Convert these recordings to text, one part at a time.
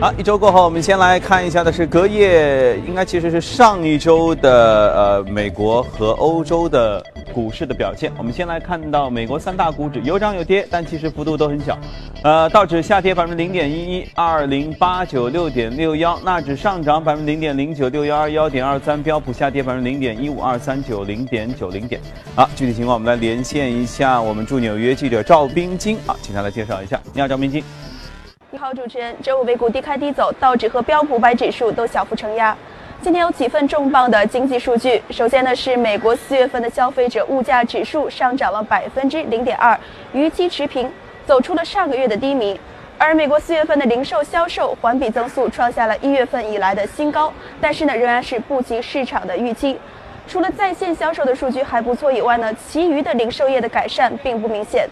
好，一周过后，我们先来看一下的是隔夜，应该其实是上一周的呃美国和欧洲的股市的表现。我们先来看到美国三大股指有涨有跌，但其实幅度都很小。呃，道指下跌百分之零点一一，二零八九六点六幺；纳指上涨百分之零点零九，六幺二幺点二三；标普下跌百分之零点一五，二三九零点九零点。好，具体情况我们来连线一下我们驻纽约记者赵冰晶啊，请他来介绍一下。你好，赵冰晶。你好，主持人。周五美股低开低走，道指和标普五百指数都小幅承压。今天有几份重磅的经济数据。首先呢是美国四月份的消费者物价指数上涨了百分之零点二，与期持平，走出了上个月的低迷。而美国四月份的零售销售环比增速创下了一月份以来的新高，但是呢仍然是不及市场的预期。除了在线销售的数据还不错以外呢，其余的零售业的改善并不明显。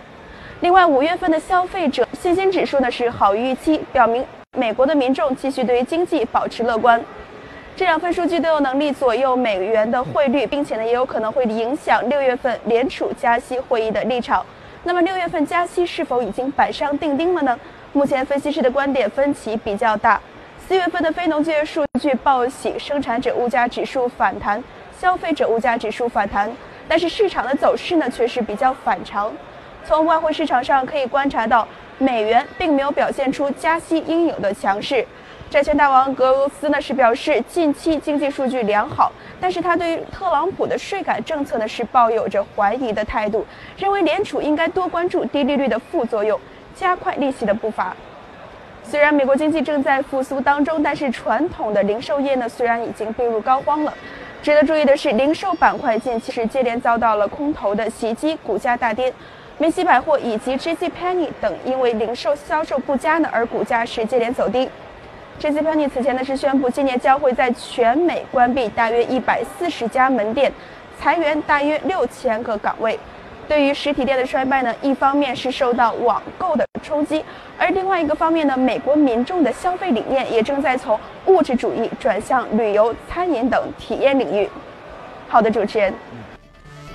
另外，五月份的消费者信心指数呢是好于预期，表明美国的民众继续对于经济保持乐观。这两份数据都有能力左右美元的汇率，并且呢也有可能会影响六月份联储加息会议的立场。那么六月份加息是否已经板上钉钉了呢？目前分析师的观点分歧比较大。四月份的非农就业数据报喜，生产者物价指数反弹，消费者物价指数反弹，但是市场的走势呢却是比较反常。从外汇市场上可以观察到，美元并没有表现出加息应有的强势。债券大王格罗斯呢是表示，近期经济数据良好，但是他对于特朗普的税改政策呢是抱有着怀疑的态度，认为联储应该多关注低利率的副作用，加快利息的步伐。虽然美国经济正在复苏当中，但是传统的零售业呢虽然已经病入膏肓了。值得注意的是，零售板块近期是接连遭到了空头的袭击，股价大跌。梅西百货以及 J.C. Penney 等因为零售销售不佳呢，而股价是接连走低。J.C. Penney 此前呢是宣布，今年将会在全美关闭大约一百四十家门店，裁员大约六千个岗位。对于实体店的衰败呢，一方面是受到网购的冲击，而另外一个方面呢，美国民众的消费理念也正在从物质主义转向旅游、餐饮等体验领域。好的，主持人。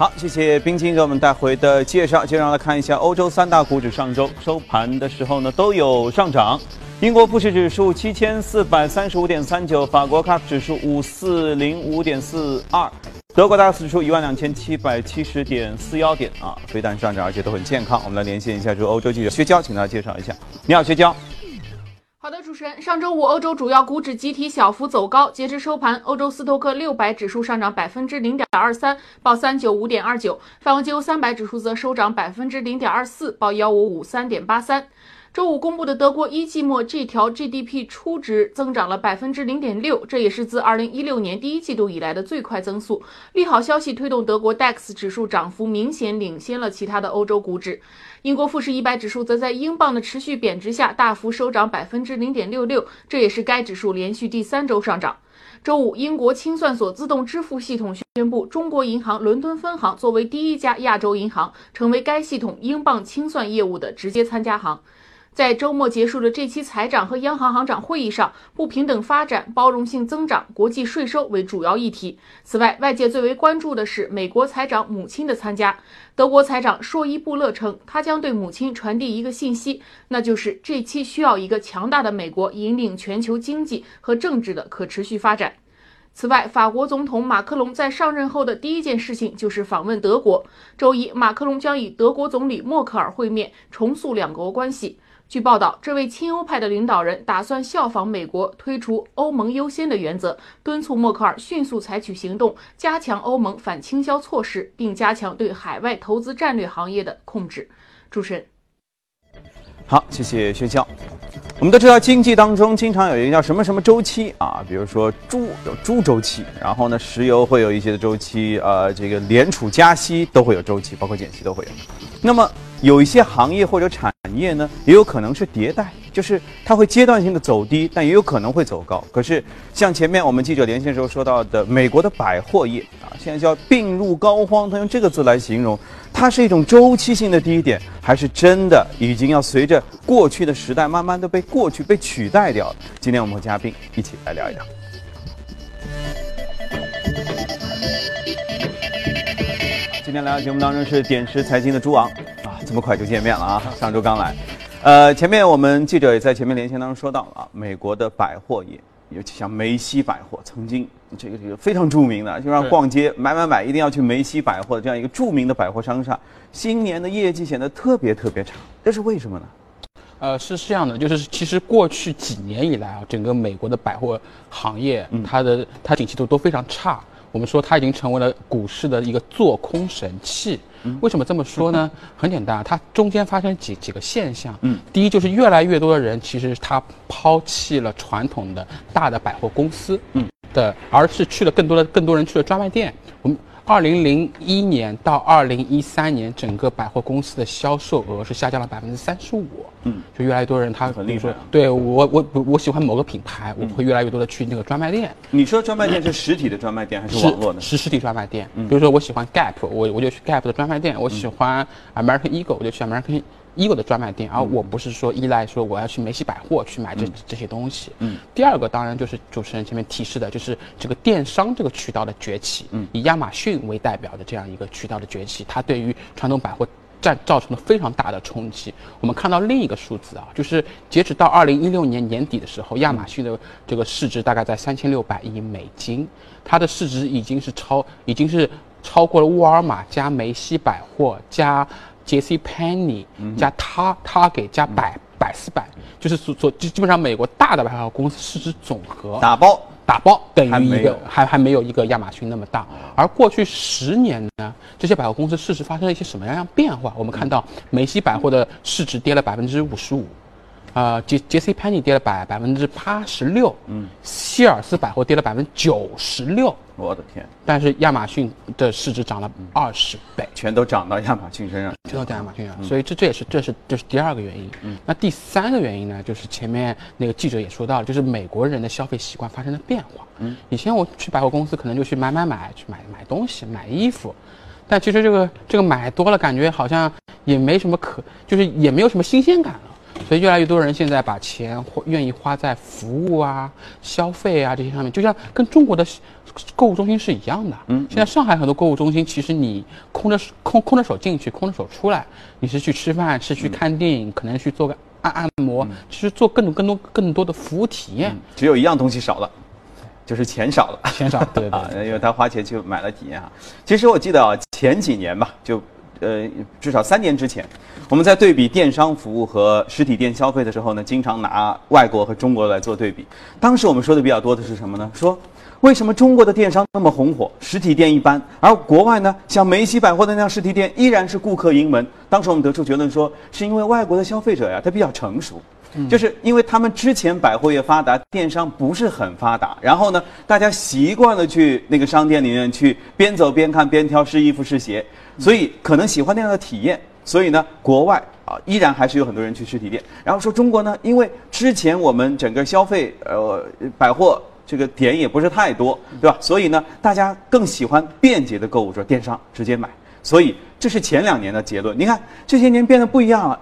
好，谢谢冰晶给我们带回的介绍。接着来看一下欧洲三大股指上周收盘的时候呢，都有上涨。英国富时指数七千四百三十五点三九，法国 CAC 指数五四零五点四二，德国 DAX 指数一万两千七百七十点四幺点啊，非但上涨，而且都很健康。我们来连线一下驻欧洲记者薛娇，请大家介绍一下。你好，薛娇。好的，主持人，上周五欧洲主要股指集体小幅走高，截至收盘，欧洲斯托克六百指数上涨百分之零点二三，报三九五点二九；泛欧金欧三百指数则收涨百分之零点二四，报幺五五三点八三。周五公布的德国一季末这条 GDP 初值增长了百分之零点六，这也是自二零一六年第一季度以来的最快增速。利好消息推动德国 DAX 指数涨幅明显领先了其他的欧洲股指。英国富时一百指数则在英镑的持续贬值下大幅收涨百分之零点六六，这也是该指数连续第三周上涨。周五，英国清算所自动支付系统宣布，中国银行伦敦分行作为第一家亚洲银行，成为该系统英镑清算业务的直接参加行。在周末结束的这期财长和央行行长会议上，不平等发展、包容性增长、国际税收为主要议题。此外，外界最为关注的是美国财长母亲的参加。德国财长朔伊布勒称，他将对母亲传递一个信息，那就是这期需要一个强大的美国引领全球经济和政治的可持续发展。此外，法国总统马克龙在上任后的第一件事情就是访问德国。周一，马克龙将与德国总理默克尔会面，重塑两国关系。据报道，这位亲欧派的领导人打算效仿美国，推出欧盟优先的原则，敦促默克尔迅速采取行动，加强欧盟反倾销措施，并加强对海外投资战略行业的控制。主持人，好，谢谢薛娇。我们都知道，经济当中经常有一个叫什么什么周期啊，比如说猪有猪周期，然后呢，石油会有一些的周期，呃，这个联储加息都会有周期，包括减息都会有。那么有一些行业或者产业呢，也有可能是迭代，就是它会阶段性的走低，但也有可能会走高。可是像前面我们记者连线时候说到的，美国的百货业啊，现在叫病入膏肓，他用这个字来形容，它是一种周期性的低点，还是真的已经要随着过去的时代慢慢的被过去被取代掉了？今天我们和嘉宾一起来聊一聊。今天来到节目当中是点石财经的朱昂，这么快就见面了啊！上周刚来，呃，前面我们记者也在前面连线当中说到了啊，美国的百货业，尤其像梅西百货，曾经这个这个非常著名的，就让逛街买买买一定要去梅西百货的这样一个著名的百货商厦，新年的业绩显得特别特别差，这是为什么呢？呃，是这样的，就是其实过去几年以来啊，整个美国的百货行业，它的它景气度都非常差。我们说它已经成为了股市的一个做空神器。为什么这么说呢？很简单，它中间发生几几个现象。嗯，第一就是越来越多的人其实他抛弃了传统的大的百货公司，嗯的，而是去了更多的更多人去了专卖店。我们二零零一年到二零一三年，整个百货公司的销售额是下降了百分之三十五。嗯，就越来越多人他很厉害啊比如说对我我我我喜欢某个品牌，我会越来越多的去那个专卖店。你说专卖店是实体的专卖店还是是网络的？是实体专卖店。比如说我喜欢 Gap，我我就去 Gap 的专卖店；我喜欢 American Eagle，我就去 American Eagle 的专卖店。而我不是说依赖说我要去梅西百货去买这这些东西。嗯。第二个当然就是主持人前面提示的，就是这个电商这个渠道的崛起。嗯。以亚马逊为代表的这样一个渠道的崛起，它对于传统百货。占造成了非常大的冲击。我们看到另一个数字啊，就是截止到二零一六年年底的时候，亚马逊的这个市值大概在三千六百亿美金，它的市值已经是超，已经是超过了沃尔玛加梅西百货加 J.C. Penney 加他 Target 加百百思百，就是所所基基本上美国大的百货公司市值总和打包打包等于一个还还没有一个亚马逊那么大。而过去十年呢，这些百货公司市值发生了一些什么样样变化？我们看到梅西百货的市值跌了百分之五十五，啊，杰杰西潘尼跌了百百分之八十六，嗯，希尔斯百货跌了百分之九十六，我的天，但是亚马逊的市值涨了二十倍。全都涨到亚马逊身上。全都在亚马逊上，所以这这也是这是这是第二个原因。嗯那第三个原因呢，就是前面那个记者也说到了，就是美国人的消费习惯发生了变化。嗯，以前我去百货公司可能就去买买买，去买买东西、买衣服，但其实这个这个买多了，感觉好像也没什么可，就是也没有什么新鲜感了。所以越来越多人现在把钱花愿意花在服务啊、消费啊这些上面，就像跟中国的购物中心是一样的。嗯，现在上海很多购物中心，其实你空着手空空着手进去，空着手出来，你是去吃饭，是去看电影，可能去做个按按摩，其实做更多更多更多的服务体验。只有一样东西少了，就是钱少了。钱少，对对啊，对。因为他花钱去买了体验啊。其实我记得啊，前几年吧，就呃至少三年之前，我们在对比电商服务和实体店消费的时候呢，经常拿外国和中国来做对比。当时我们说的比较多的是什么呢？说为什么中国的电商那么红火，实体店一般，而国外呢，像梅西百货的那样实体店依然是顾客盈门。当时我们得出结论说，是因为外国的消费者呀，他比较成熟。就是因为他们之前百货业发达，电商不是很发达，然后呢，大家习惯了去那个商店里面去边走边看边挑试衣服试鞋，所以可能喜欢那样的体验。所以呢，国外啊依然还是有很多人去实体店。然后说中国呢，因为之前我们整个消费呃百货这个点也不是太多，对吧？所以呢，大家更喜欢便捷的购物，说电商直接买。所以这是前两年的结论。你看这些年变得不一样了。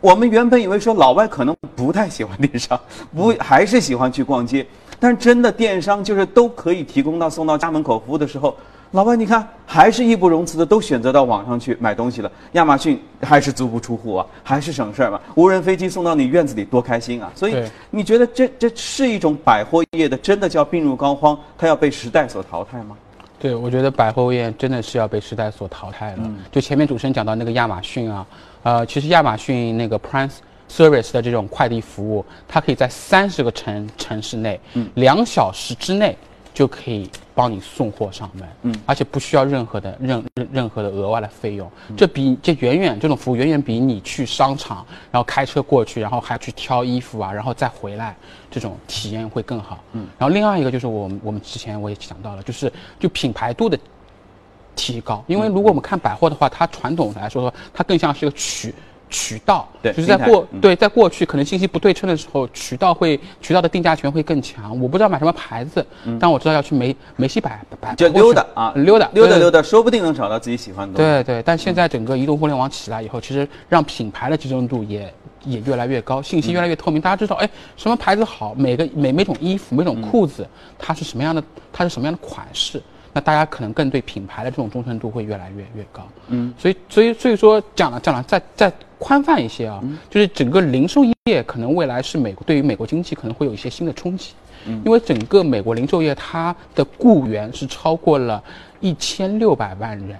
我们原本以为说老外可能不太喜欢电商，不还是喜欢去逛街，但真的电商就是都可以提供到送到家门口服务的时候，老板你看还是义不容辞的都选择到网上去买东西了。亚马逊还是足不出户啊，还是省事儿嘛，无人飞机送到你院子里多开心啊！所以你觉得这这是一种百货业的真的叫病入膏肓，它要被时代所淘汰吗？对，我觉得百货业真的是要被时代所淘汰了。就前面主持人讲到那个亚马逊啊，呃，其实亚马逊那个 Prime Service 的这种快递服务，它可以在三十个城城市内，两小时之内就可以帮你送货上门，嗯，而且不需要任何的任任任何的额外的费用。这比这远远这种服务远远比你去商场，然后开车过去，然后还去挑衣服啊，然后再回来，这种体验会更好。嗯，然后另外一个就是我们我们之前我也讲到了，就是就品牌度的提高，因为如果我们看百货的话，它传统来说，它更像是一个渠渠道，对就是在过对在过去可能信息不对称的时候，渠道会渠道的定价权会更强。我不知道买什么牌子，但我知道要去梅梅西百百就溜达啊，溜达溜达溜达，说不定能找到自己喜欢的东西。对对，但现在整个移动互联网起来以后，其实让品牌的集中度也也越来越高，信息越来越透明，大家知道，哎，什么牌子好，每个每每种衣服、每种裤子，它是什么样的，它是什么样的款式，那大家可能更对品牌的这种忠诚度会越来越越高。嗯，所以所以所以说讲了讲了，再再宽泛一些啊，就是整个零售业可能未来是美国对于美国经济可能会有一些新的冲击，因为整个美国零售业它的雇员是超过了一千六百万人，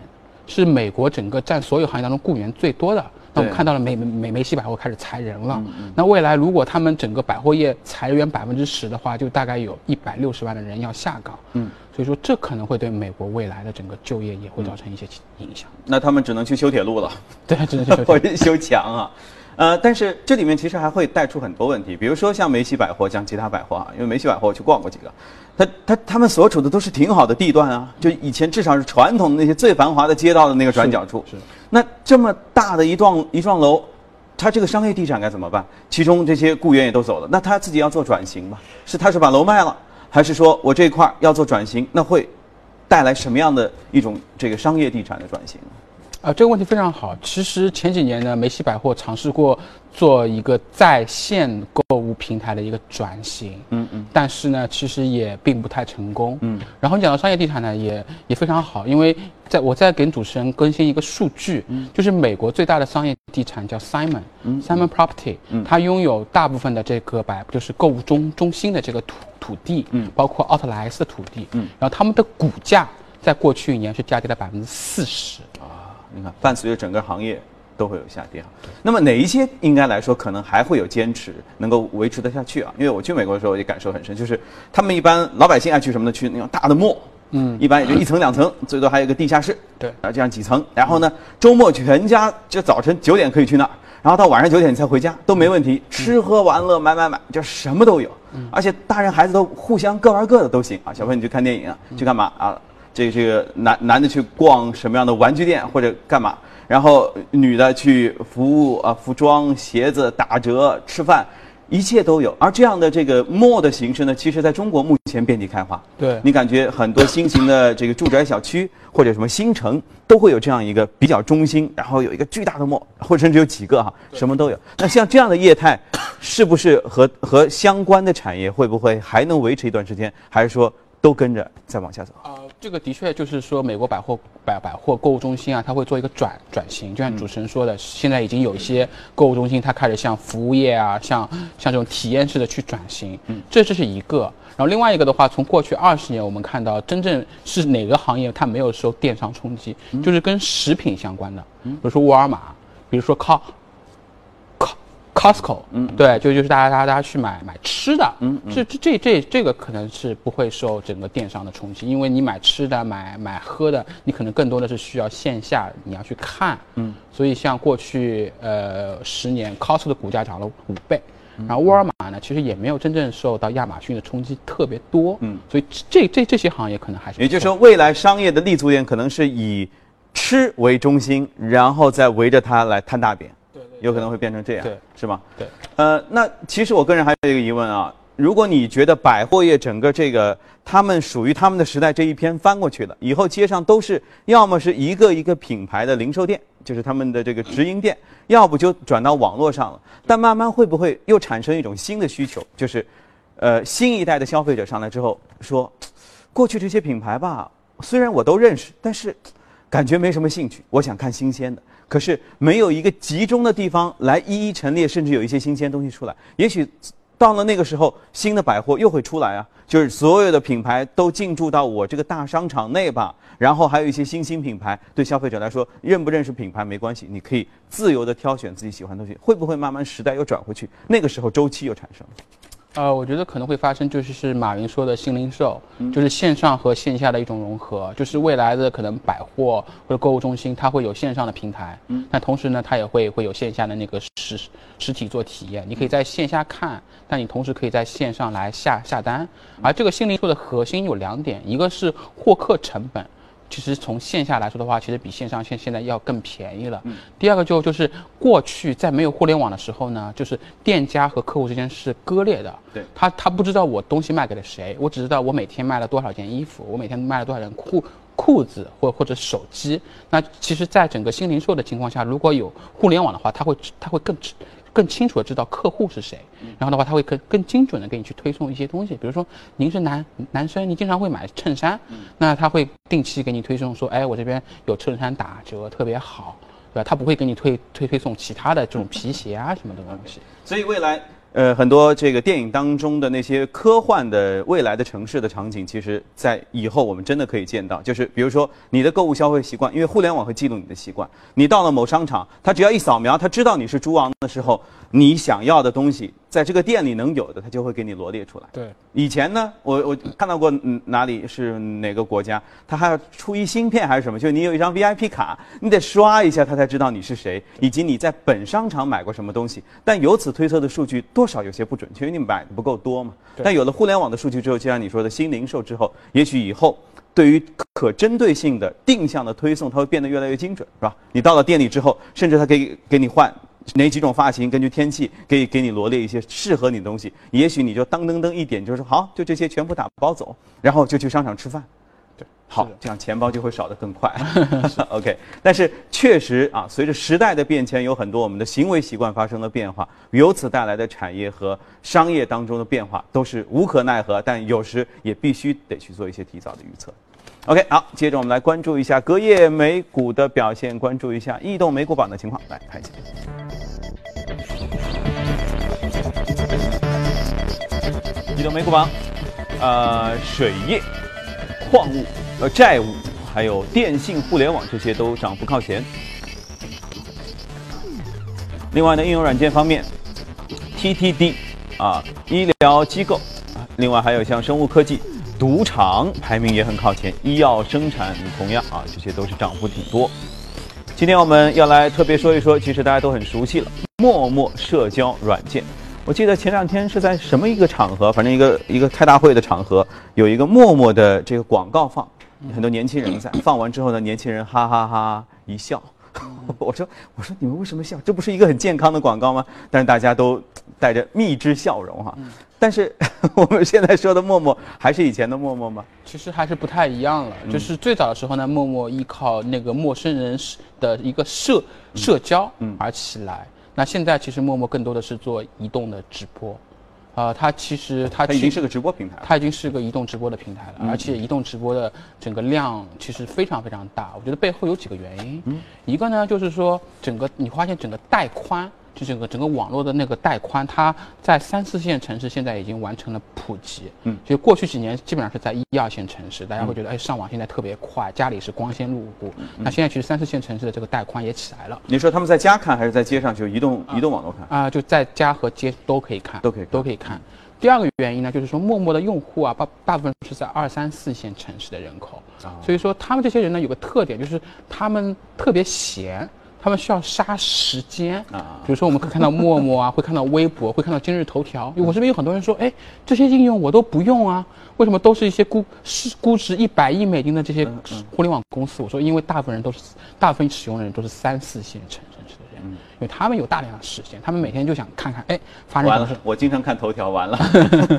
是美国整个占所有行业当中雇员最多的。那我们看到了美美梅西百货开始裁人了，那未来如果他们整个百货业裁员百分之十的话，就大概有一百六十万的人要下岗。嗯，所以说这可能会对美国未来的整个就业也会造成一些影响。那他们只能去修铁路了，对，只能去 修墙啊。呃，但是这里面其实还会带出很多问题，比如说像梅西百货，像其他百货啊，因为梅西百货我去逛过几个，他他他们所处的都是挺好的地段啊，就以前至少是传统的那些最繁华的街道的那个转角处。是。那这么大的一幢一幢楼，它这个商业地产该怎么办？其中这些雇员也都走了，那他自己要做转型吗？是他是把楼卖了，还是说我这块要做转型？那会带来什么样的一种这个商业地产的转型？啊，这个问题非常好。其实前几年呢，梅西百货尝试过做一个在线购物平台的一个转型，嗯嗯，但是呢，其实也并不太成功，嗯。然后你讲到商业地产呢，也也非常好，因为在我在给主持人更新一个数据，就是美国最大的商业地产叫 Simon，Simon Property，它拥有大部分的这个百就是购物中中心的这个土土地，嗯，包括奥特莱斯的土地，嗯，然后他们的股价在过去一年是下跌了百分之四十啊。你看，伴随着整个行业都会有下跌。那么哪一些应该来说可能还会有坚持，能够维持得下去啊？因为我去美国的时候也感受很深，就是他们一般老百姓爱去什么呢？去那种大的墨，嗯，一般也就一层两层，最多还有一个地下室，对，啊这样几层。然后呢，周末全家就早晨九点可以去那儿，然后到晚上九点你才回家都没问题，吃喝玩乐买买买，就什么都有。而且大人孩子都互相各玩各的都行啊。小朋友你去看电影啊，去干嘛啊？这个这个男男的去逛什么样的玩具店或者干嘛，然后女的去服务啊，服装、鞋子打折、吃饭，一切都有。而这样的这个 mall 的形式呢，其实在中国目前遍地开花。对你感觉很多新型的这个住宅小区或者什么新城都会有这样一个比较中心，然后有一个巨大的 mall，或者甚至有几个哈，什么都有。那像这样的业态，是不是和和相关的产业会不会还能维持一段时间，还是说都跟着再往下走？这个的确就是说，美国百货百百货购物中心啊，它会做一个转转型。就像主持人说的，现在已经有一些购物中心，它开始向服务业啊，像像这种体验式的去转型。嗯，这这是一个。然后另外一个的话，从过去二十年，我们看到真正是哪个行业它没有受电商冲击，就是跟食品相关的，比如说沃尔玛，比如说靠。Costco，嗯，对，就就是大家大家大家去买买吃的，嗯，这这这这这个可能是不会受整个电商的冲击，因为你买吃的买买喝的，你可能更多的是需要线下你要去看，嗯，所以像过去呃十年，Costco 的股价涨了五倍，然后沃尔玛呢其实也没有真正受到亚马逊的冲击特别多，嗯，所以这这这些行业可能还是，也就是说未来商业的立足点可能是以吃为中心，然后再围着它来摊大饼。有可能会变成这样，对，是吗？对，呃，那其实我个人还有一个疑问啊，如果你觉得百货业整个这个他们属于他们的时代这一篇翻过去了，以后街上都是要么是一个一个品牌的零售店，就是他们的这个直营店，要不就转到网络上了。但慢慢会不会又产生一种新的需求，就是，呃，新一代的消费者上来之后说，过去这些品牌吧，虽然我都认识，但是感觉没什么兴趣，我想看新鲜的。可是没有一个集中的地方来一一陈列，甚至有一些新鲜东西出来。也许到了那个时候，新的百货又会出来啊，就是所有的品牌都进驻到我这个大商场内吧。然后还有一些新兴品牌，对消费者来说，认不认识品牌没关系，你可以自由的挑选自己喜欢的东西。会不会慢慢时代又转回去？那个时候周期又产生了？呃，我觉得可能会发生，就是是马云说的新零售，就是线上和线下的一种融合，就是未来的可能百货或者购物中心，它会有线上的平台，嗯，但同时呢，它也会会有线下的那个实实体做体验，你可以在线下看，但你同时可以在线上来下下单，而这个新零售的核心有两点，一个是获客成本。其实从线下来说的话，其实比线上现现在要更便宜了。嗯。第二个就就是过去在没有互联网的时候呢，就是店家和客户之间是割裂的。对。他他不知道我东西卖给了谁，我只知道我每天卖了多少件衣服，我每天卖了多少件裤裤子或或者手机。那其实，在整个新零售的情况下，如果有互联网的话，他会他会更。更清楚的知道客户是谁，然后的话，他会更更精准的给你去推送一些东西。比如说，您是男男生，你经常会买衬衫，那他会定期给你推送说，哎，我这边有衬衫打折，特别好。对吧？他不会给你推推推送其他的这种 皮鞋啊什么的东西。所以未来，呃，很多这个电影当中的那些科幻的未来的城市的场景，其实在以后我们真的可以见到。就是比如说你的购物消费习惯，因为互联网会记录你的习惯，你到了某商场，它只要一扫描，它知道你是猪王的时候，你想要的东西在这个店里能有的，它就会给你罗列出来。对，以前呢，我我看到过嗯哪里是哪个国家，它还要出一芯片还是什么，就你有一张 VIP 卡，你得刷一下，它才知道你是谁，以及你在本商场买过什么东西。但由此推测的数据多少有些不准确，因为你买的不够多嘛。但有了互联网的数据之后，就像你说的新零售之后，也许以后对于可针对性的定向的推送，它会变得越来越精准，是吧？你到了店里之后，甚至它可以给你换。哪几种发型？根据天气，可以给你罗列一些适合你的东西。也许你就当噔噔一点，就是说好，就这些全部打包走，然后就去商场吃饭。对，好，这样钱包就会少得更快。OK，但是确实啊，随着时代的变迁，有很多我们的行为习惯发生了变化，由此带来的产业和商业当中的变化都是无可奈何，但有时也必须得去做一些提早的预测。OK，好，接着我们来关注一下隔夜美股的表现，关注一下异动美股榜的情况，来看一下。移动美股榜，呃，水业、矿物、呃债务，还有电信、互联网这些都涨幅靠前。另外呢，应用软件方面，TTD 啊，医疗机构，另外还有像生物科技、赌场排名也很靠前，医药生产同样啊，这些都是涨幅挺多。今天我们要来特别说一说，其实大家都很熟悉了，陌陌社交软件。我记得前两天是在什么一个场合，反正一个一个开大会的场合，有一个陌陌的这个广告放，很多年轻人在 放完之后呢，年轻人哈哈哈一笑。我说我说你们为什么笑？这不是一个很健康的广告吗？但是大家都带着蜜汁笑容哈。但是 我们现在说的陌陌还是以前的陌陌吗？其实还是不太一样了。就是最早的时候呢，陌陌依靠那个陌生人的一个社社交而起来。那现在其实陌陌更多的是做移动的直播，啊，它其实它它已经是个直播平台了。它已经是个移动直播的平台了，而且移动直播的整个量其实非常非常大。我觉得背后有几个原因，一个呢就是说整个你发现整个带宽。就整个整个网络的那个带宽，它在三四线城市现在已经完成了普及。嗯，就过去几年基本上是在一二线城市，大家会觉得哎上网现在特别快，家里是光纤入户。那现在其实三四线城市的这个带宽也起来了。你说他们在家看还是在街上就移动移动网络看？啊，就在家和街都可以看，都可以都可以看。第二个原因呢，就是说陌陌的用户啊，大大部分是在二三四线城市的人口，所以说他们这些人呢有个特点，就是他们特别闲。他们需要杀时间啊，比如说我们可以看到陌陌啊，会看到微博，会看到今日头条。我这边有很多人说，哎，这些应用我都不用啊，为什么都是一些估是估值一百亿美金的这些互联网公司？我说，因为大部分人都是大部分使用的人都是三四线城市的人，因为他们有大量的时间，他们每天就想看看，哎，发生什么。我经常看头条，完了。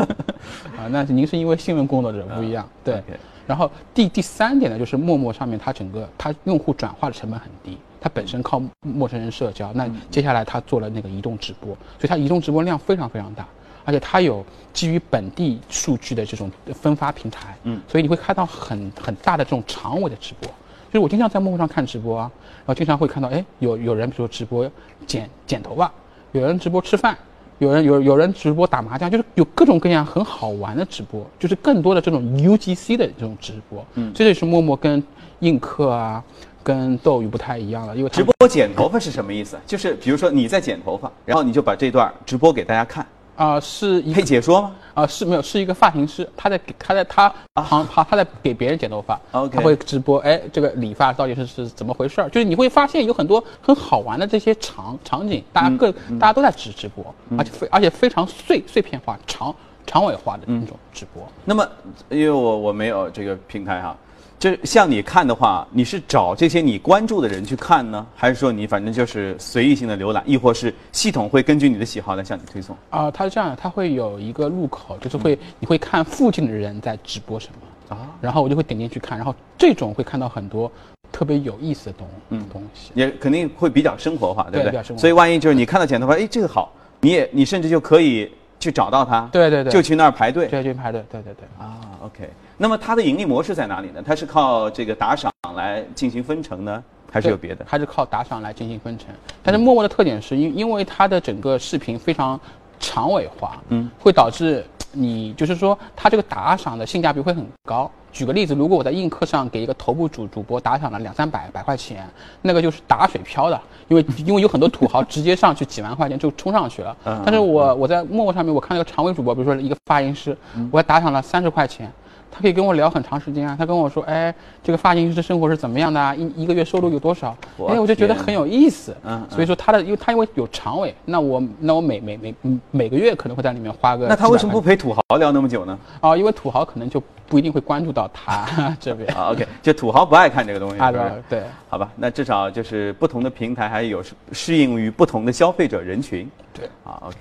啊，那您是因为新闻工作者不一样，对。然后第第三点呢，就是陌陌上面它整个它用户转化的成本很低。它本身靠陌生人社交，那接下来它做了那个移动直播，所以它移动直播量非常非常大，而且它有基于本地数据的这种分发平台，嗯，所以你会看到很很大的这种长尾的直播。就是我经常在陌陌上看直播啊，然后经常会看到，哎，有有人比如说直播剪剪头发，有人直播吃饭，有人有有人直播打麻将，就是有各种各样很好玩的直播，就是更多的这种 UGC 的这种直播，嗯，这就是陌陌跟映客啊。跟斗鱼不太一样了，因为直播剪头发是什么意思？就是比如说你在剪头发，然后你就把这段直播给大家看啊，是可以解说吗？啊，是没有，是一个发型师，他在给他在他旁他他在给别人剪头发，OK，他会直播，哎，这个理发到底是是怎么回事儿？就是你会发现有很多很好玩的这些场场景，大家各大家都在直直播，而且非而且非常碎碎片化、长长尾化的那种直播。那么因为我我没有这个平台哈。就像你看的话，你是找这些你关注的人去看呢，还是说你反正就是随意性的浏览，亦或是系统会根据你的喜好来向你推送？啊，它是这样，它会有一个入口，就是会你会看附近的人在直播什么啊，然后我就会点进去看，然后这种会看到很多特别有意思的东嗯。东西，也肯定会比较生活化，对不对？所以万一就是你看到剪头发，哎，这个好，你也你甚至就可以去找到他，对对对，就去那儿排队，对，去排队，对对对。啊，OK。那么它的盈利模式在哪里呢？它是靠这个打赏来进行分成呢，还是有别的？还是靠打赏来进行分成。但是陌陌的特点是因因为它的整个视频非常长尾化，嗯，会导致你就是说它这个打赏的性价比会很高。举个例子，如果我在映客上给一个头部主主播打赏了两三百百块钱，那个就是打水漂的，因为因为有很多土豪直接上去几万块钱就冲上去了。但是我我在陌陌上面，我看那个长尾主播，比如说一个发型师，我打赏了三十块钱。他可以跟我聊很长时间啊，他跟我说，哎，这个发型师的生活是怎么样的啊？一一个月收入有多少？哎，我就觉得很有意思。嗯，所以说他的，因为他因为有常委，那我那我每每每每个月可能会在里面花个。那他为什么不陪土豪聊那么久呢？啊，因为土豪可能就不一定会关注到他 这边。啊，OK，就土豪不爱看这个东西。啊，对对。好吧，那至少就是不同的平台还有适应于不同的消费者人群。对。啊，OK。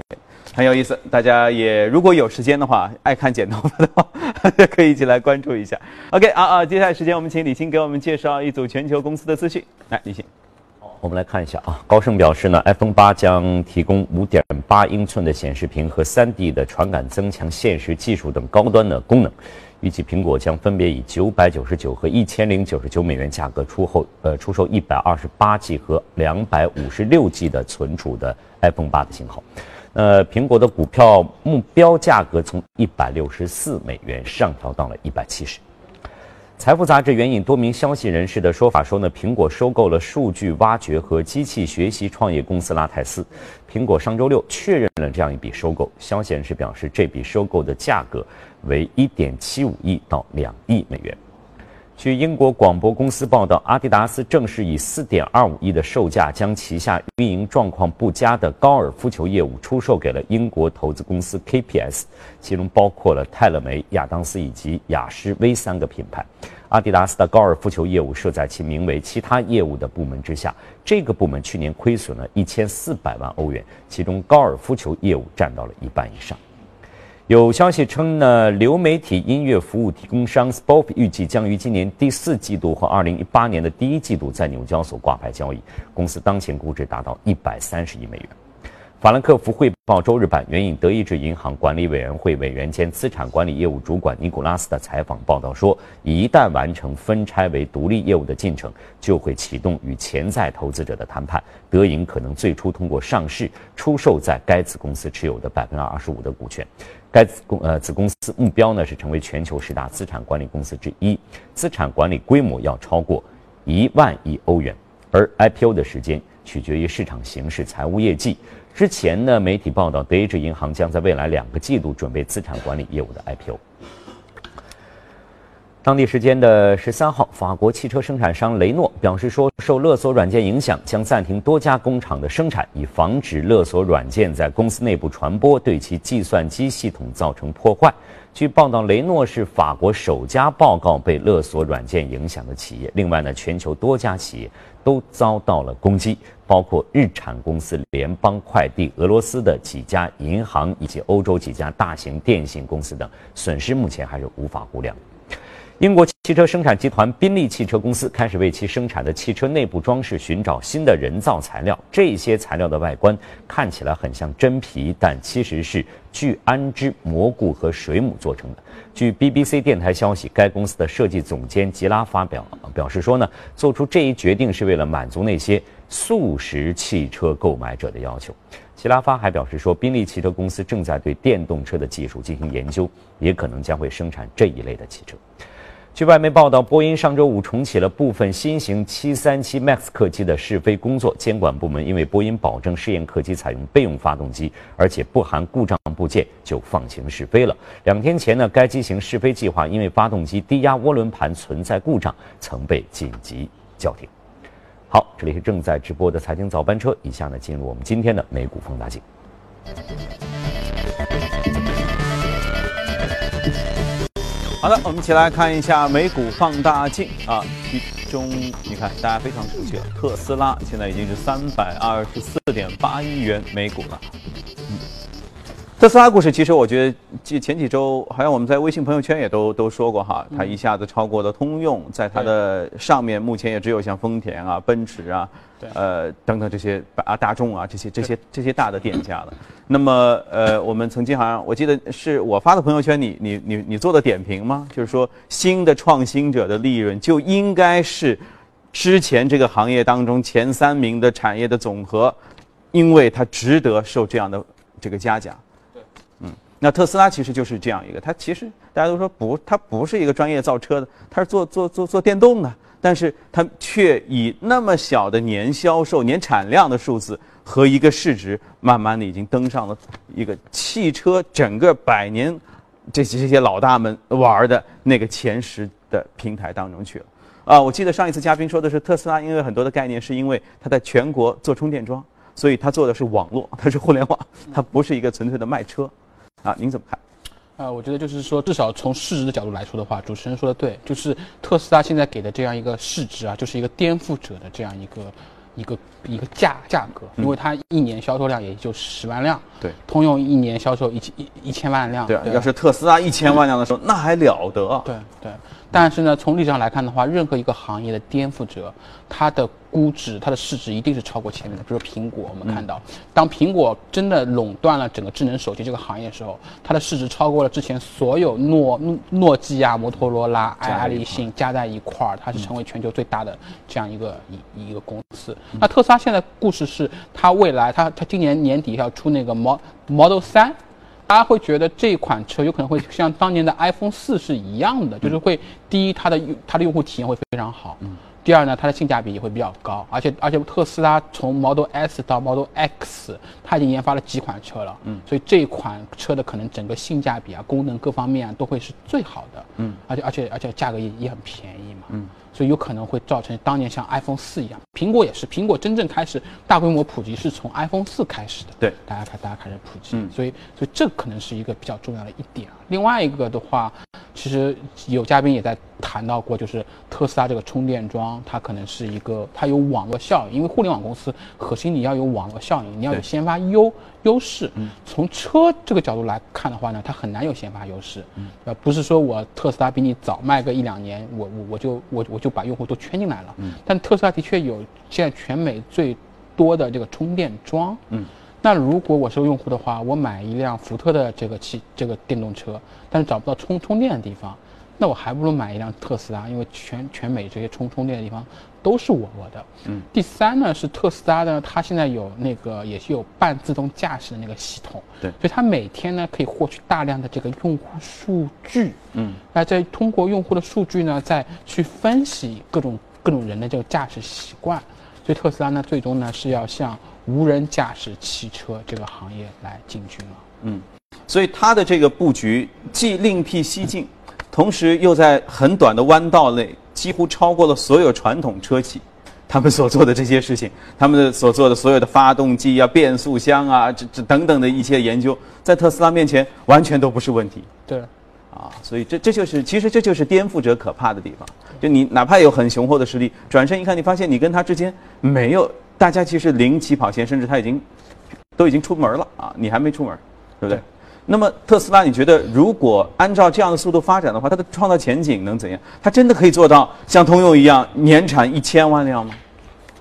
很有意思，大家也如果有时间的话，爱看剪头发的话，可以一起来关注一下。OK，啊啊，接下来时间我们请李欣给我们介绍一组全球公司的资讯。来，李欣，我们来看一下啊。高盛表示呢，iPhone 八将提供5.8英寸的显示屏和 3D 的传感增强现实技术等高端的功能。预计苹果将分别以999和1099美元价格出后呃出售 128G 和 256G 的存储的 iPhone 八的型号。呃，苹果的股票目标价格从一百六十四美元上调到了一百七十。财富杂志援引多名消息人士的说法说呢，苹果收购了数据挖掘和机器学习创业公司拉泰斯。苹果上周六确认了这样一笔收购。消息人士表示，这笔收购的价格为一点七五亿到两亿美元。据英国广播公司报道，阿迪达斯正式以4.25亿的售价将旗下运营状况不佳的高尔夫球业务出售给了英国投资公司 KPS，其中包括了泰勒梅、亚当斯以及雅诗薇三个品牌。阿迪达斯的高尔夫球业务设在其名为“其他业务”的部门之下，这个部门去年亏损了一千四百万欧元，其中高尔夫球业务占到了一半以上。有消息称呢，流媒体音乐服务提供商 s p o p 预计将于今年第四季度或二零一八年的第一季度在纽交所挂牌交易。公司当前估值达到一百三十亿美元。法兰克福汇报周日版援引德意志银行管理委员会委员兼资产管理业务主管尼古拉斯的采访报道说，一旦完成分拆为独立业务的进程，就会启动与潜在投资者的谈判。德银可能最初通过上市出售在该子公司持有的百分之二十五的股权。该子公呃子公司目标呢是成为全球十大资产管理公司之一，资产管理规模要超过一万亿欧元，而 IPO 的时间取决于市场形势、财务业绩。之前呢，媒体报道德意志银行将在未来两个季度准备资产管理业务的 IPO。当地时间的十三号，法国汽车生产商雷诺表示说，受勒索软件影响，将暂停多家工厂的生产，以防止勒索软件在公司内部传播，对其计算机系统造成破坏。据报道，雷诺是法国首家报告被勒索软件影响的企业。另外呢，全球多家企业都遭到了攻击，包括日产公司、联邦快递、俄罗斯的几家银行以及欧洲几家大型电信公司等，损失目前还是无法估量。英国汽车生产集团宾利汽车公司开始为其生产的汽车内部装饰寻找新的人造材料。这些材料的外观看起来很像真皮，但其实是聚氨酯蘑菇和水母做成的。据 BBC 电台消息，该公司的设计总监吉拉发表表示说呢，做出这一决定是为了满足那些素食汽车购买者的要求。吉拉发还表示说，宾利汽车公司正在对电动车的技术进行研究，也可能将会生产这一类的汽车。据外媒报道，波音上周五重启了部分新型737 MAX 客机的试飞工作。监管部门因为波音保证试验客机采用备用发动机，而且不含故障部件，就放行试飞了。两天前呢，该机型试飞计划因为发动机低压涡轮盘存在故障，曾被紧急叫停。好，这里是正在直播的财经早班车，以下呢进入我们今天的美股放大镜。好的，我们一起来看一下美股放大镜啊，其中你看大家非常熟悉了，特斯拉现在已经是三百二十四点八亿元每股了。特斯拉故事，其实我觉得，记前几周好像我们在微信朋友圈也都都说过哈，它一下子超过了通用，在它的上面目前也只有像丰田啊、奔驰啊。呃，等等这些啊，大众啊，这些这些这些大的店家了。那么，呃，我们曾经好像我记得是我发的朋友圈，你你你你做的点评吗？就是说，新的创新者的利润就应该是之前这个行业当中前三名的产业的总和，因为它值得受这样的这个嘉奖。那特斯拉其实就是这样一个，它其实大家都说不，它不是一个专业造车的，它是做做做做电动的，但是它却以那么小的年销售、年产量的数字和一个市值，慢慢的已经登上了一个汽车整个百年这些这些老大们玩的那个前十的平台当中去了。啊，我记得上一次嘉宾说的是特斯拉，因为很多的概念是因为它在全国做充电桩，所以它做的是网络，它是互联网，它不是一个纯粹的卖车。啊，您怎么看？呃，我觉得就是说，至少从市值的角度来说的话，主持人说的对，就是特斯拉现在给的这样一个市值啊，就是一个颠覆者的这样一个一个一个价价格，因为它一年销售量也就十万辆，对，通用一年销售一千一一千万辆，对啊，要是特斯拉一千万辆的时候，那还了得啊！对对。但是呢，从历史上来看的话，任何一个行业的颠覆者，它的估值、它的市值一定是超过前面的。比如说苹果，我们看到，当苹果真的垄断了整个智能手机这个行业的时候，它的市值超过了之前所有诺诺基亚、摩托罗拉、爱立信加在一块儿，它是成为全球最大的这样一个一一个公司。那特斯拉现在故事是，它未来它它今年年底要出那个 Model Model 三。大家会觉得这款车有可能会像当年的 iPhone 四是一样的，就是会第一，它的它的用户体验会非常好；第二呢，它的性价比也会比较高。而且而且特斯拉从 Model S 到 Model X，它已经研发了几款车了，嗯所以这款车的可能整个性价比啊、功能各方面啊都会是最好的。嗯，而且而且而且价格也也很便宜嘛。嗯。所以有可能会造成当年像 iPhone 四一样，苹果也是，苹果真正开始大规模普及是从 iPhone 四开始的。对，大家开大家开始普及，所以所以这可能是一个比较重要的一点。另外一个的话，其实有嘉宾也在谈到过，就是特斯拉这个充电桩，它可能是一个它有网络效应，因为互联网公司核心你要有网络效应，你要有先发优优势。从车这个角度来看的话呢，它很难有先发优势。呃，不是说我特斯拉比你早卖个一两年，我我我就我我就把用户都圈进来了。但特斯拉的确有现在全美最多的这个充电桩。嗯。那如果我是用户的话，我买一辆福特的这个汽这个电动车，但是找不到充充电的地方，那我还不如买一辆特斯拉，因为全全美这些充充电的地方都是我我的。嗯。第三呢是特斯拉呢，它现在有那个也是有半自动驾驶的那个系统。对。所以它每天呢可以获取大量的这个用户数据。嗯。那再通过用户的数据呢，再去分析各种各种人的这个驾驶习惯。所以特斯拉呢，最终呢是要向无人驾驶汽车这个行业来进军了。嗯，所以它的这个布局既另辟蹊径，同时又在很短的弯道内几乎超过了所有传统车企他们所做的这些事情，他们的所做的所有的发动机啊、变速箱啊、这这等等的一些研究，在特斯拉面前完全都不是问题。对，啊，所以这这就是其实这就是颠覆者可怕的地方。就你哪怕有很雄厚的实力，转身一看，你发现你跟他之间没有，大家其实零起跑线，甚至他已经都已经出门了啊，你还没出门，对不对？那么特斯拉，你觉得如果按照这样的速度发展的话，它的创造前景能怎样？它真的可以做到像通用一样年产一千万辆吗？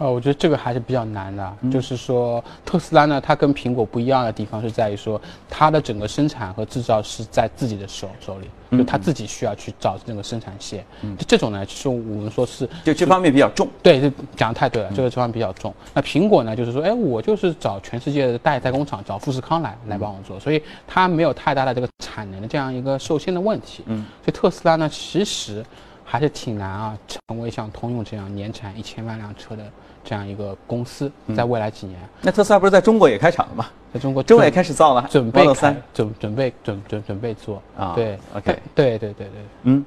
呃，我觉得这个还是比较难的。就是说，特斯拉呢，它跟苹果不一样的地方是在于说，它的整个生产和制造是在自己的手手里，就它自己需要去找那个生产线。就这种呢，其实我们说是就这方面比较重。对，这讲的太对了，这个这方面比较重。那苹果呢，就是说，哎，我就是找全世界的代代工厂，找富士康来来帮我做，所以它没有太大的这个产能的这样一个受限的问题。嗯，所以特斯拉呢，其实还是挺难啊，成为像通用这样年产一千万辆车的。这样一个公司，在未来几年，那特斯拉不是在中国也开厂了吗？在中国，中国也开始造了，准备开，准准备准准准备做啊。对，OK，对对对对，嗯。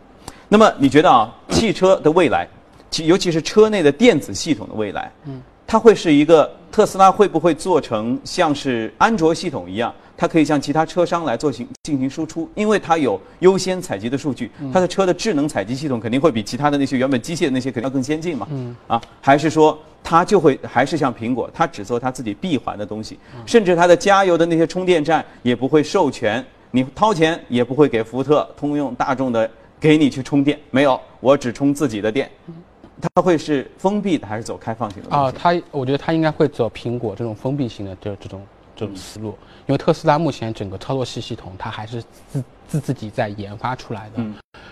那么你觉得啊，汽车的未来，其尤其是车内的电子系统的未来，嗯，它会是一个特斯拉会不会做成像是安卓系统一样？它可以向其他车商来做行进行输出，因为它有优先采集的数据，它的车的智能采集系统肯定会比其他的那些原本机械的那些肯定要更先进嘛。嗯。啊，还是说它就会还是像苹果，它只做它自己闭环的东西，甚至它的加油的那些充电站也不会授权你掏钱，也不会给福特、通用、大众的给你去充电，没有，我只充自己的电。它会是封闭的还是走开放型的？啊，它我觉得它应该会走苹果这种封闭型的这这种。这种思路，因为特斯拉目前整个操作系系统它还是自自自己在研发出来的。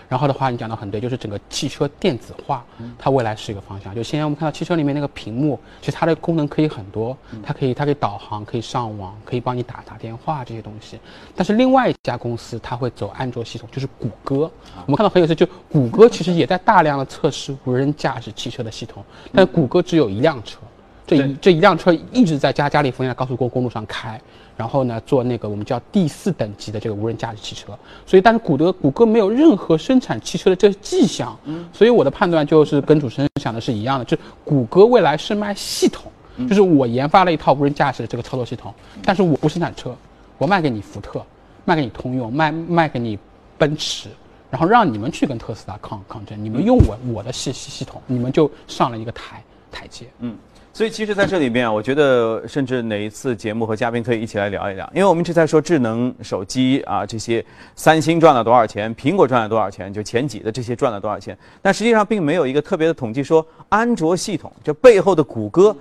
然后的话，你讲的很对，就是整个汽车电子化，它未来是一个方向。就现在我们看到汽车里面那个屏幕，其实它的功能可以很多，它可以它可以导航，可以上网，可以帮你打打电话这些东西。但是另外一家公司它会走安卓系统，就是谷歌。我们看到很有趣，就谷歌其实也在大量的测试无人驾驶汽车的系统，但谷歌只有一辆车，这一这一辆车一直在加加利福尼亚高速公公路上开。然后呢，做那个我们叫第四等级的这个无人驾驶汽车，所以但是谷歌谷歌没有任何生产汽车的这个迹象，嗯，所以我的判断就是跟主持人想的是一样的，就是谷歌未来是卖系统，就是我研发了一套无人驾驶的这个操作系统，但是我不生产车，我卖给你福特，卖给你通用，卖卖给你奔驰，然后让你们去跟特斯拉抗抗争，你们用我我的系系系统，你们就上了一个台台阶，嗯。所以，其实在这里边啊，我觉得甚至哪一次节目和嘉宾可以一起来聊一聊，因为我们一直在说智能手机啊，这些三星赚了多少钱，苹果赚了多少钱，就前几的这些赚了多少钱，但实际上并没有一个特别的统计说，安卓系统这背后的谷歌，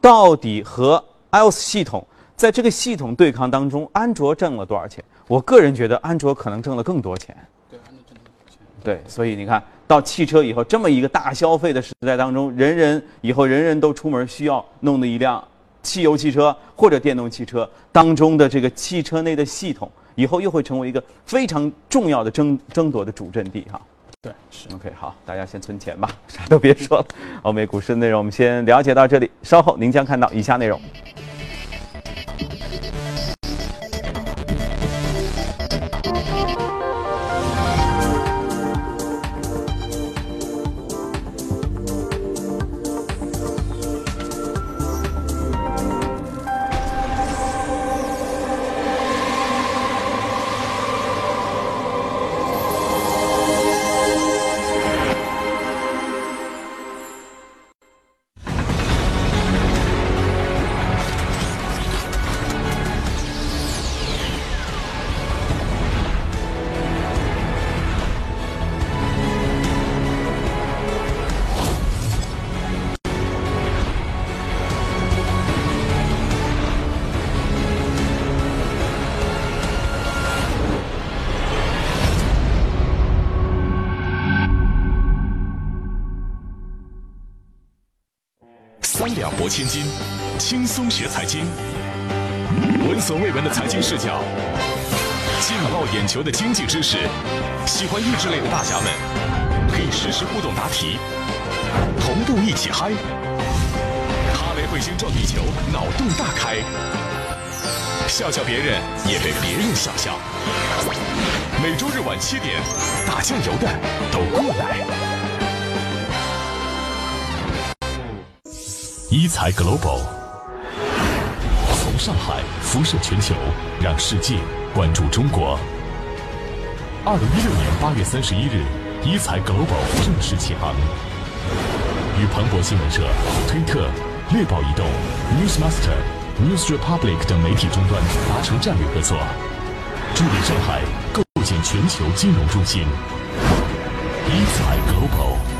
到底和 iOS 系统在这个系统对抗当中，安卓挣了多少钱？我个人觉得安卓可能挣了更多钱。对，所以你看。到汽车以后，这么一个大消费的时代当中，人人以后人人都出门需要弄的一辆汽油汽车或者电动汽车当中的这个汽车内的系统，以后又会成为一个非常重要的争争夺的主阵地哈。对，是 OK，好，大家先存钱吧，啥都别说了。欧美股市的内容我们先了解到这里，稍后您将看到以下内容。千金，轻松学财经，闻所未闻的财经视角，劲爆眼球的经济知识，喜欢益智类的大侠们可以实时互动答题，同步一起嗨。哈雷彗星撞地球，脑洞大开，笑笑别人也被别人笑笑。每周日晚七点，打酱油的都过来。财 Global 从上海辐射全球，让世界关注中国。二零一六年八月三十一日，一财 Global 正式启航，与彭博新闻社、推特、猎豹移动、Newsmaster、News Republic 等媒体终端达成战略合作，助力上海构建全球金融中心。一财 Global。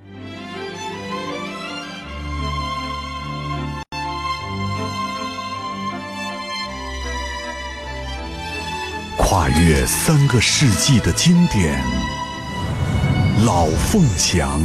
越三个世纪的经典，《老凤祥》。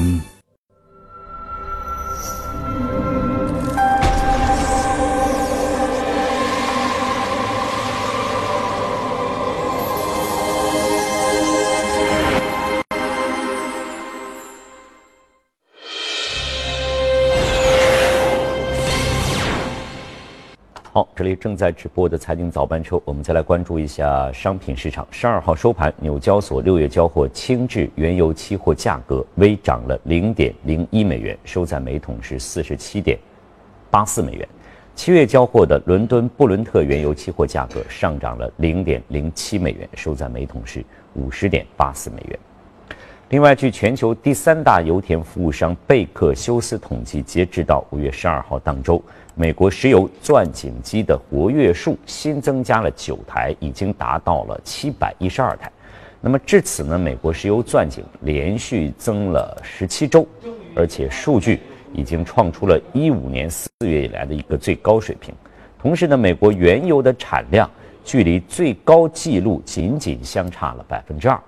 这里正在直播的财经早班车，我们再来关注一下商品市场。十二号收盘，纽交所六月交货轻质原油期货价格微涨了零点零一美元，收在每桶是四十七点八四美元。七月交货的伦敦布伦特原油期货价格上涨了零点零七美元，收在每桶是五十点八四美元。另外，据全球第三大油田服务商贝克休斯统计，截止到五月十二号当周。美国石油钻井机的活跃数新增加了九台，已经达到了七百一十二台。那么至此呢，美国石油钻井连续增了十七周，而且数据已经创出了一五年四月以来的一个最高水平。同时呢，美国原油的产量距离最高纪录仅仅相差了百分之二。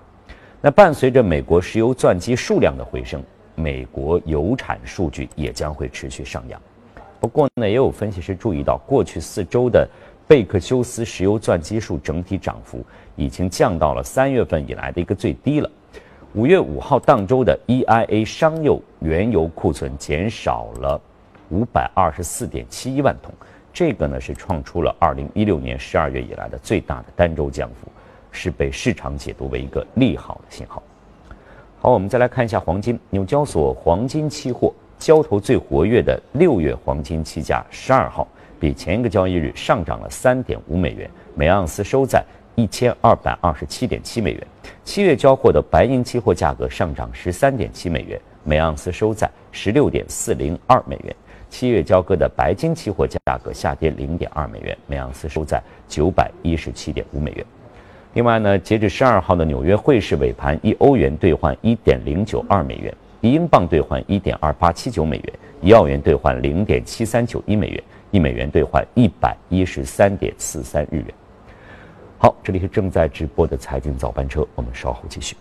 那伴随着美国石油钻机数量的回升，美国油产数据也将会持续上扬。不过呢，也有分析师注意到，过去四周的贝克休斯石油钻机数整体涨幅已经降到了三月份以来的一个最低了。五月五号当周的 EIA 商用原油库存减少了五百二十四点七一万桶，这个呢是创出了二零一六年十二月以来的最大的单周降幅，是被市场解读为一个利好的信号。好，我们再来看一下黄金，纽交所黄金期货。交投最活跃的六月黄金期价，十二号比前一个交易日上涨了三点五美元，每盎司收在一千二百二十七点七美元。七月交货的白银期货价格上涨十三点七美元，每盎司收在十六点四零二美元。七月交割的白金期货价格下跌零点二美元，每盎司收在九百一十七点五美元。另外呢，截至十二号的纽约汇市尾盘，一欧元兑换一点零九二美元。一英镑兑换一点二八七九美元，一澳元兑换零点七三九一美元，一美元兑换一百一十三点四三日元。好，这里是正在直播的财经早班车，我们稍后继续。